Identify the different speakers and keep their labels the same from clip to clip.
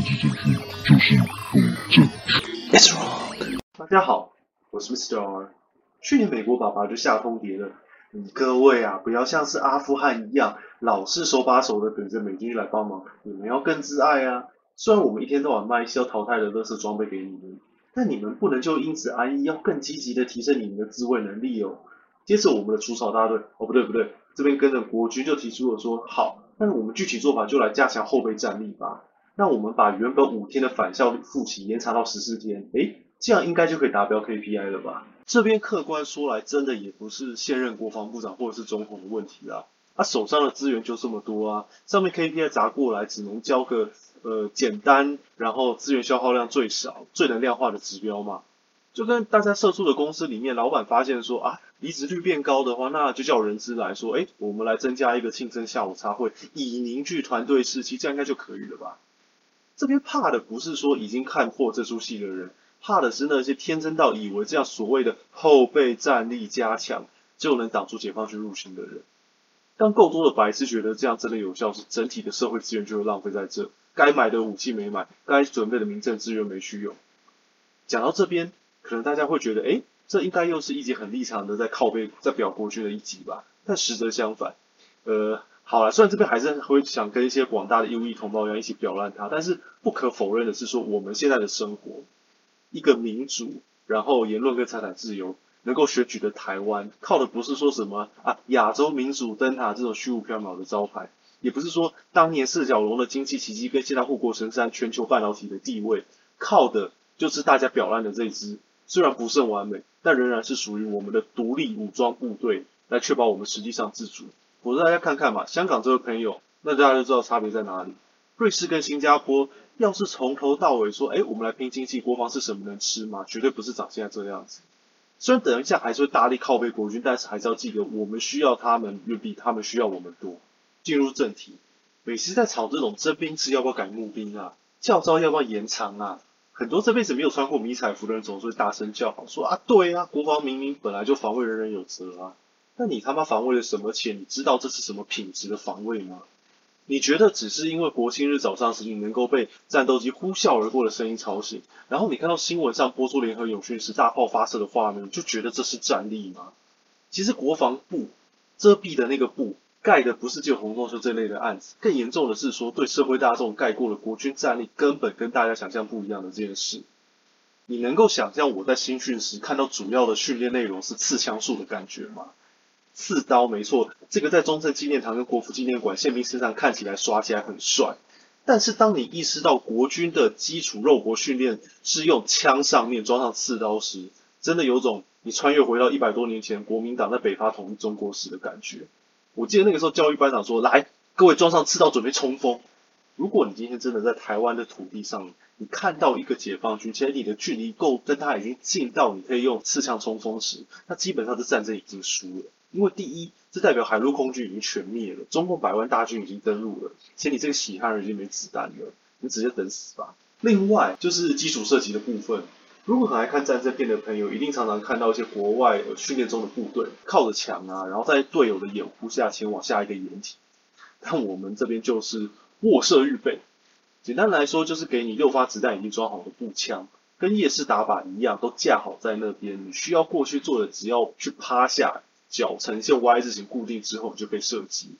Speaker 1: 政治正确就是不正确。It's wrong。
Speaker 2: 大家好，我是 Mr. R。去年美国爸爸就下通牒了，你各位啊，不要像是阿富汗一样，老是手把手的等着美军来帮忙，你们要更自爱啊。虽然我们一天到晚卖一些要淘汰的垃圾装备给你们，但你们不能就因此安逸，要更积极的提升你们的自卫能力哦。接着我们的除草大队，哦不对不对，这边跟着国军就提出了说，好，那我们具体做法就来加强后备战力吧。那我们把原本五天的返校复期延长到十四天，诶，这样应该就可以达标 KPI 了吧？这边客观说来，真的也不是现任国防部长或者是总统的问题啦，他、手上的资源就这么多啊，上面 KPI 砸过来，只能交个呃简单，然后资源消耗量最少、最能量化的指标嘛。就跟大家社畜的公司里面，老板发现说啊，离职率变高的话，那就叫人资来说，诶，我们来增加一个庆生下午茶会，以凝聚团队士气，这样应该就可以了吧？这边怕的不是说已经看破这出戏的人，怕的是那些天真到以为这样所谓的后备战力加强就能挡住解放军入侵的人。当够多的白痴觉得这样真的有效时，整体的社会资源就会浪费在这，该买的武器没买，该准备的民政资源没去用。讲到这边，可能大家会觉得，诶，这应该又是一集很立场的在靠背在表国军的一集吧？但实则相反，呃。好了，虽然这边还是会想跟一些广大的义务同胞一样一起表烂他，但是不可否认的是说，我们现在的生活，一个民主，然后言论跟财产自由能够选举的台湾，靠的不是说什么啊亚洲民主灯塔这种虚无缥缈的招牌，也不是说当年四小龙的经济奇迹跟现在护国神山全球半导体的地位，靠的就是大家表烂的这支，虽然不甚完美，但仍然是属于我们的独立武装部队，来确保我们实际上自主。我让大家看看嘛，香港这位朋友，那大家就知道差别在哪里。瑞士跟新加坡，要是从头到尾说，哎，我们来拼经济，国防是什么能吃吗？绝对不是长现在这个样子。虽然等一下还是会大力靠背国军，但是还是要记得，我们需要他们远比他们需要我们多。进入正题，每次在吵这种征兵制要不要改募兵啊，教招要不要延长啊，很多这辈子没有穿过迷彩服的人总是会大声叫好，说啊，对啊，国防明明本来就防卫人人有责啊。那你他妈防卫了什么钱？你知道这是什么品质的防卫吗？你觉得只是因为国庆日早上时你能够被战斗机呼啸而过的声音吵醒，然后你看到新闻上播出联合演训时大炮发射的画面，就觉得这是战力吗？其实国防部遮蔽的那个布盖的不是只有洪仲丘这类的案子，更严重的是说对社会大众盖过了国军战力根本跟大家想象不一样的这件事。你能够想象我在新训时看到主要的训练内容是刺枪术的感觉吗？刺刀没错，这个在中正纪念堂跟国父纪念馆宪兵身上看起来耍起来很帅，但是当你意识到国军的基础肉搏训练是用枪上面装上刺刀时，真的有种你穿越回到一百多年前国民党在北伐统一中国时的感觉。我记得那个时候教育班长说：“来，各位装上刺刀准备冲锋。”如果你今天真的在台湾的土地上，你看到一个解放军，其实你的距离够跟他已经近到你可以用刺枪冲锋时，那基本上这战争已经输了。因为第一，这代表海陆空军已经全灭了，中共百万大军已经登陆了，且你这个喜汉人已经没子弹了，你直接等死吧。另外就是基础射击的部分，如果很爱看战争片的朋友，一定常常看到一些国外训练中的部队靠着墙啊，然后在队友的掩护下前往下一个掩体。但我们这边就是卧射预备，简单来说就是给你六发子弹已经装好的步枪，跟夜市打靶一样，都架好在那边，你需要过去做的只要去趴下。脚呈现 Y 字形固定之后，你就可以射击。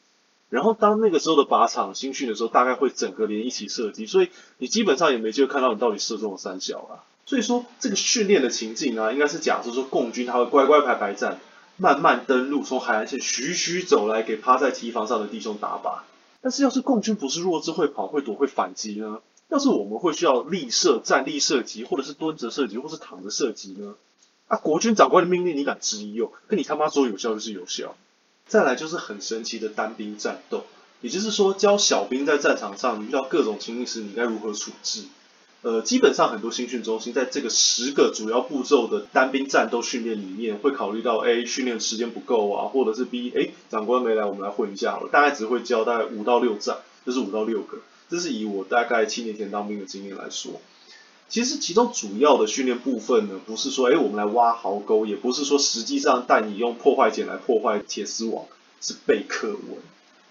Speaker 2: 然后当那个时候的靶场新训的时候，大概会整个连一起射击，所以你基本上也没机会看到你到底射中了三小啊。所以说这个训练的情境啊，应该是假设说共军他会乖乖排排站，慢慢登陆，从海岸线徐徐走来，给趴在堤防上的弟兄打靶。但是要是共军不是弱智会跑会躲会反击呢？要是我们会需要立射、站立射击，或者是蹲着射击，或是躺着射击呢？啊！国军长官的命令你敢质疑哦？跟你他妈说有效就是有效。再来就是很神奇的单兵战斗，也就是说教小兵在战场上遇到各种情形时你该如何处置。呃，基本上很多新训中心在这个十个主要步骤的单兵战斗训练里面，会考虑到 A 训练时间不够啊，或者是 B 哎长官没来，我们来混一下好了，大概只会教大概五到六战，就是五到六个。这是以我大概七年前当兵的经验来说。其实其中主要的训练部分呢，不是说，哎，我们来挖壕沟，也不是说实际上带你用破坏碱来破坏铁丝网，是背课文。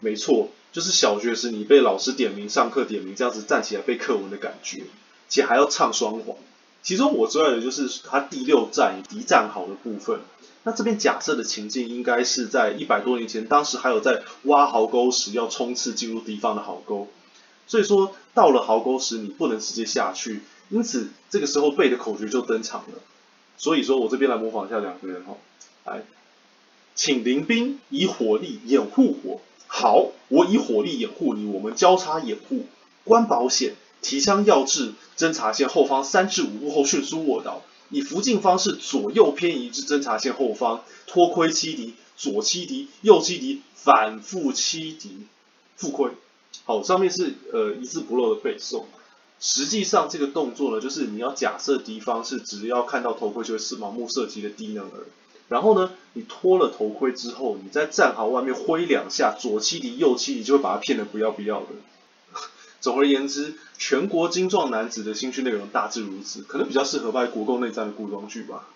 Speaker 2: 没错，就是小学时你被老师点名上课点名这样子站起来背课文的感觉，且还要唱双簧。其中我最爱的就是他第六战敌战壕的部分。那这边假设的情境应该是在一百多年前，当时还有在挖壕沟时要冲刺进入敌方的壕沟，所以说到了壕沟时你不能直接下去，因此这个时候背的口诀就登场了。所以说我这边来模仿一下两个人哈，来，请林兵以火力掩护我，好，我以火力掩护你，我们交叉掩护，关保险，提枪要至侦察线后方三至五步后迅速卧倒。以伏近方式左右偏移至侦察线后方，脱盔欺敌，左欺敌，右欺敌，反复欺敌，复盔。好，上面是呃一字不漏的背诵。实际上这个动作呢，就是你要假设敌方是只要看到头盔就会是盲目射击的低能儿。然后呢，你脱了头盔之后，你在战壕外面挥两下，左欺敌，右欺敌，就会把他骗得不要不要的。总而言之，全国精壮男子的新训内容大致如此，可能比较适合拍国共内战的古装剧吧。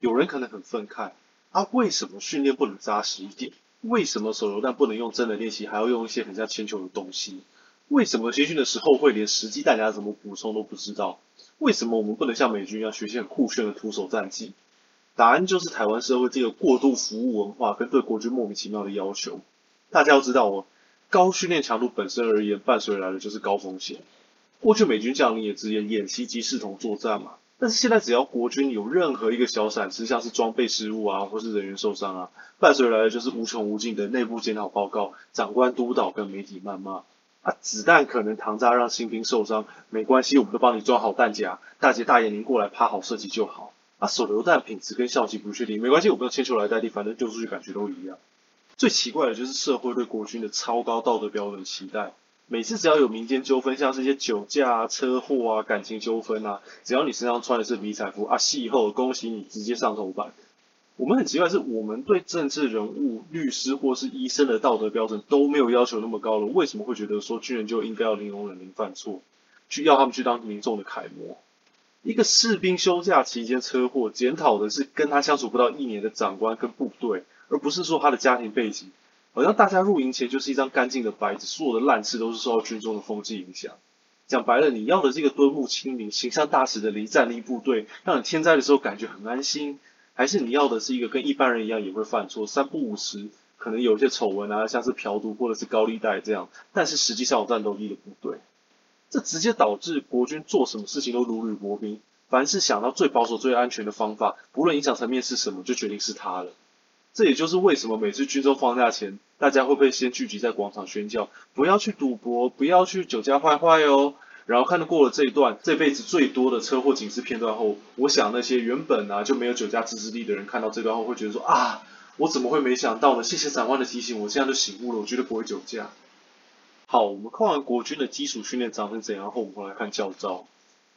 Speaker 2: 有人可能很愤慨，啊，为什么训练不能扎实一点？为什么手榴弹不能用真的练习，还要用一些很像铅球的东西？为什么新训的时候会连实际弹夹怎么补充都不知道？为什么我们不能像美军一样学些很酷炫的徒手战技？答案就是台湾社会这个过度服务文化跟对国军莫名其妙的要求。大家要知道哦。高训练强度本身而言，伴随来的就是高风险。过去美军将领也直言，演习即视同作战嘛。但是现在只要国军有任何一个小闪失，像是装备失误啊，或是人员受伤啊，伴随来的就是无穷无尽的内部检讨报告、长官督导跟媒体谩骂。啊，子弹可能膛炸让新兵受伤，没关系，我们都帮你装好弹夹。大姐大爷您过来趴好射击就好。啊，手榴弹品质跟效期不确定，没关系，我们用铅球来代替，反正丢出去感觉都一样。最奇怪的就是社会对国军的超高道德标准期待。每次只要有民间纠纷，像是一些酒驾、车祸啊、感情纠纷啊，只要你身上穿的是迷彩服啊，邂逅，恭喜你直接上头版。我们很奇怪是，我们对政治人物、律师或是医生的道德标准都没有要求那么高了，为什么会觉得说军人就应该要零容忍、零犯错，去要他们去当民众的楷模？一个士兵休假期间车祸，检讨的是跟他相处不到一年的长官跟部队。而不是说他的家庭背景，好像大家入营前就是一张干净的白纸，所有的烂事都是受到军中的风气影响。讲白了，你要的这个敦睦亲民、形象大使的离战力部队，让你天灾的时候感觉很安心，还是你要的是一个跟一般人一样也会犯错、三不五时可能有一些丑闻啊，像是嫖赌或者是高利贷这样，但是实际上有战斗力的部队？这直接导致国军做什么事情都如履薄冰，凡是想到最保守、最安全的方法，不论影响层面是什么，就决定是他了。这也就是为什么每次军中放假前，大家会被先聚集在广场宣教，不要去赌博，不要去酒驾坏坏哦。然后看到过了这一段这辈子最多的车祸警示片段后，我想那些原本啊就没有酒驾自制力的人，看到这段后会觉得说啊，我怎么会没想到呢？谢谢长官的提醒，我现在就醒悟了，我绝对不会酒驾。好，我们看完国军的基础训练长成怎样后，我们来看教招。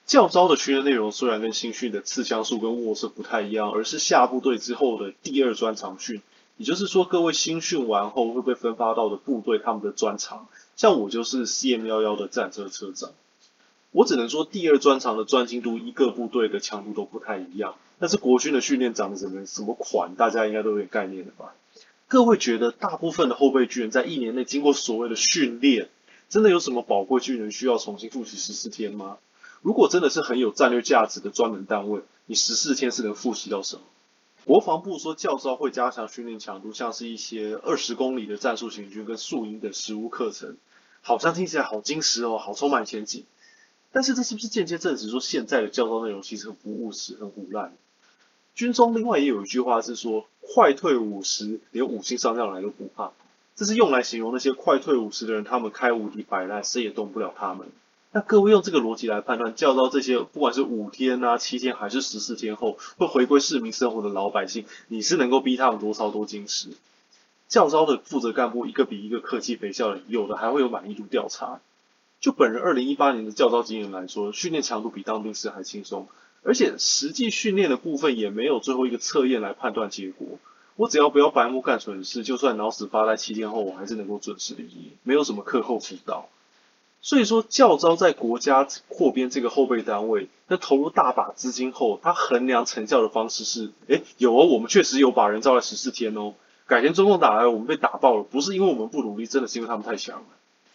Speaker 2: 教招的训练内容虽然跟新训的刺枪术跟卧射不太一样，而是下部队之后的第二专长训。也就是说，各位新训完后会被分发到的部队，他们的专长，像我就是 CM 幺幺的战车车长。我只能说，第二专长的专精度，一个部队的强度都不太一样。但是国军的训练长得怎么什么款，大家应该都有概念了吧？各位觉得，大部分的后备军人在一年内经过所谓的训练，真的有什么宝贵军人需要重新复习十四天吗？如果真的是很有战略价值的专门单位，你十四天是能复习到什么？国防部说教招会加强训练强度，像是一些二十公里的战术行军跟宿营的实务课程，好像听起来好精实哦，好充满前景。但是这是不是间接证实说现在的教招内容其实很不务实、很腐烂？军中另外也有一句话是说，快退五十，连五星上将来都不怕。这是用来形容那些快退五十的人，他们开无敌摆烂，谁也动不了他们。那各位用这个逻辑来判断，教招这些不管是五天啊、七天还是十四天后会回归市民生活的老百姓，你是能够逼他们多操多精实？教招的负责干部一个比一个客气肥笑的，有的还会有满意度调查。就本人二零一八年的教招经验来说，训练强度比当兵时还轻松，而且实际训练的部分也没有最后一个测验来判断结果。我只要不要白目干蠢事，就算脑死发呆七天后，我还是能够准时离营，没有什么课后辅导。所以说，教招在国家扩编这个后备单位，那投入大把资金后，他衡量成效的方式是：哎，有哦，我们确实有把人招来十四天哦。改天中共打来，我们被打爆了，不是因为我们不努力，真的是因为他们太强了。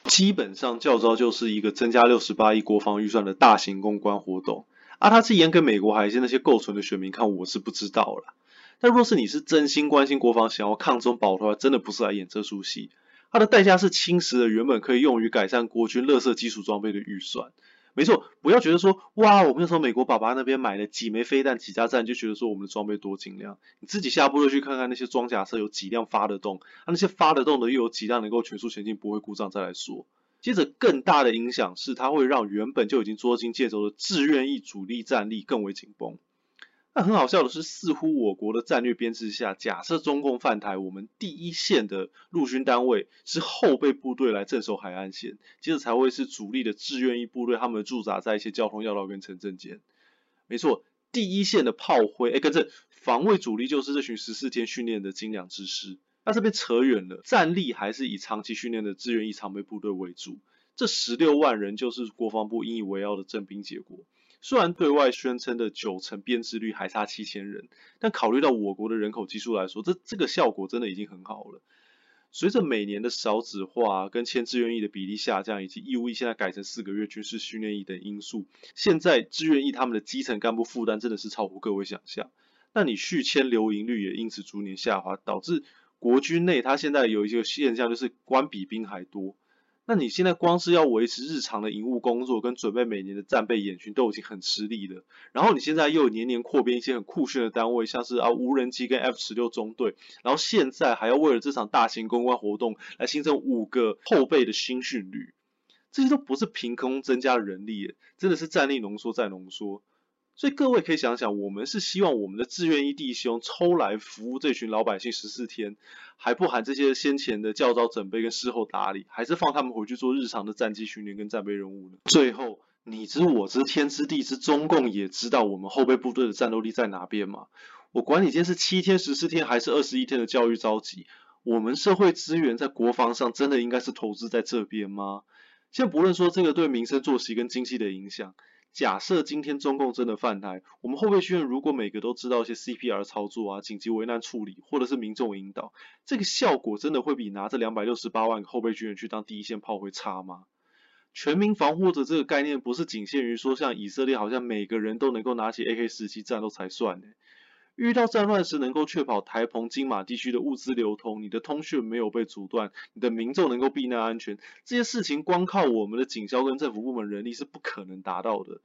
Speaker 2: 基本上教招就是一个增加六十八亿国防预算的大型公关活动，啊，他是演给美国还是那些构成的选民看，我是不知道了。但若是你是真心关心国防，想要抗中保台，真的不是来演这出戏。它的代价是侵蚀了原本可以用于改善国军垃圾基础装备的预算。没错，不要觉得说，哇，我们从美国爸爸那边买了几枚飞弹、几架战，就觉得说我们的装备多精良。你自己下部队去看看那些装甲车有几辆发得动，啊，那些发得动的又有几辆能够全速前进不会故障，再来说。接着更大的影响是，它会让原本就已经捉襟见肘的志愿役主力战力更为紧绷。那很好笑的是，似乎我国的战略编制下，假设中共犯台，我们第一线的陆军单位是后备部队来镇守海岸线，接着才会是主力的志愿役部队，他们驻扎在一些交通要道跟城镇间。没错，第一线的炮灰，哎，跟着防卫主力就是这群十四天训练的精良之师。那这边扯远了，战力还是以长期训练的志愿役常备部队为主，这十六万人就是国防部引以为傲的征兵结果。虽然对外宣称的九成编制率还差七千人，但考虑到我国的人口基数来说，这这个效果真的已经很好了。随着每年的少子化跟签志愿役的比例下降，以及义务役现在改成四个月军事训练役等因素，现在志愿役他们的基层干部负担真的是超乎各位想象。那你续签留营率也因此逐年下滑，导致国军内它现在有一个现象，就是官比兵还多。那你现在光是要维持日常的营务工作跟准备每年的战备演训都已经很吃力了，然后你现在又年年扩编一些很酷炫的单位，像是啊无人机跟 F 十六中队，然后现在还要为了这场大型公关活动来新增五个后备的新训旅，这些都不是凭空增加人力，真的是战力浓缩再浓缩。所以各位可以想想，我们是希望我们的志愿役弟兄抽来服务这群老百姓十四天，还不含这些先前的教招准备跟事后打理，还是放他们回去做日常的战机训练跟战备任务呢？最后，你知我知天知地知，中共也知道我们后备部队的战斗力在哪边吗？我管你今天是七天、十四天还是二十一天的教育召集，我们社会资源在国防上真的应该是投资在这边吗？先不论说这个对民生作息跟经济的影响。假设今天中共真的犯台，我们后备军如果每个都知道一些 CPR 操作啊、紧急危难处理，或者是民众引导，这个效果真的会比拿这两百六十八万个后备军人去当第一线炮灰差吗？全民防护的这个概念不是仅限于说像以色列好像每个人都能够拿起 AK 四七战斗才算呢。遇到战乱时，能够确保台澎金马地区的物资流通，你的通讯没有被阻断，你的民众能够避难安全，这些事情光靠我们的警消跟政府部门人力是不可能达到的。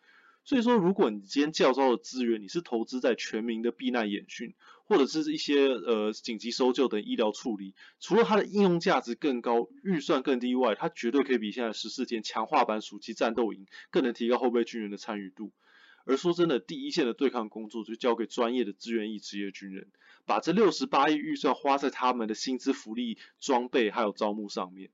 Speaker 2: 所以说，如果你今天教召的资源，你是投资在全民的避难演训，或者是一些呃紧急搜救等医疗处理，除了它的应用价值更高，预算更低外，它绝对可以比现在十四天强化版暑期战斗营更能提高后备军人的参与度。而说真的，第一线的对抗工作就交给专业的志愿役职业军人，把这六十八亿预算花在他们的薪资、福利、装备还有招募上面。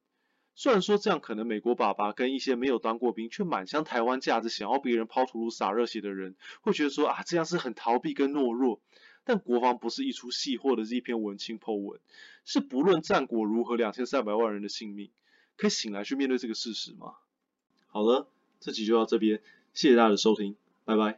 Speaker 2: 虽然说这样可能美国爸爸跟一些没有当过兵却满腔台湾价值、想要别人抛头颅洒热血的人会觉得说啊，这样是很逃避跟懦弱。但国防不是一出戏或者是一篇文青 po 文，是不论战果如何，两千三百万人的性命，可以醒来去面对这个事实吗？好了，这集就到这边，谢谢大家的收听。拜拜。